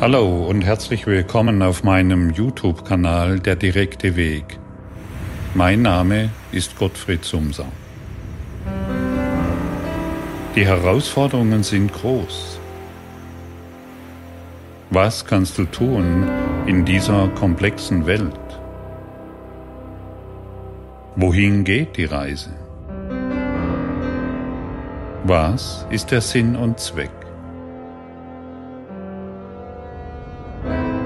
Hallo und herzlich willkommen auf meinem YouTube-Kanal Der direkte Weg. Mein Name ist Gottfried Sumser. Die Herausforderungen sind groß. Was kannst du tun in dieser komplexen Welt? Wohin geht die Reise? Was ist der Sinn und Zweck?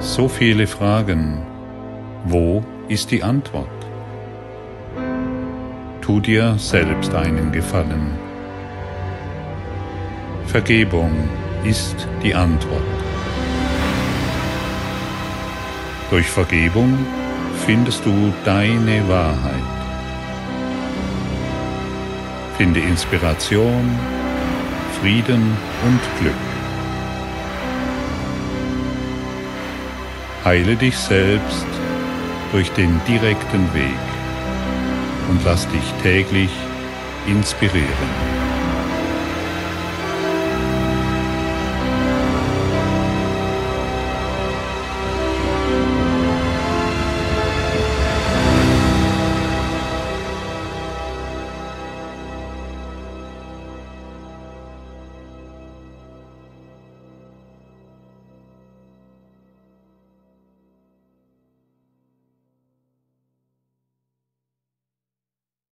So viele Fragen. Wo ist die Antwort? Tu dir selbst einen Gefallen. Vergebung ist die Antwort. Durch Vergebung findest du deine Wahrheit. Finde Inspiration, Frieden und Glück. Heile dich selbst durch den direkten Weg und lass dich täglich inspirieren.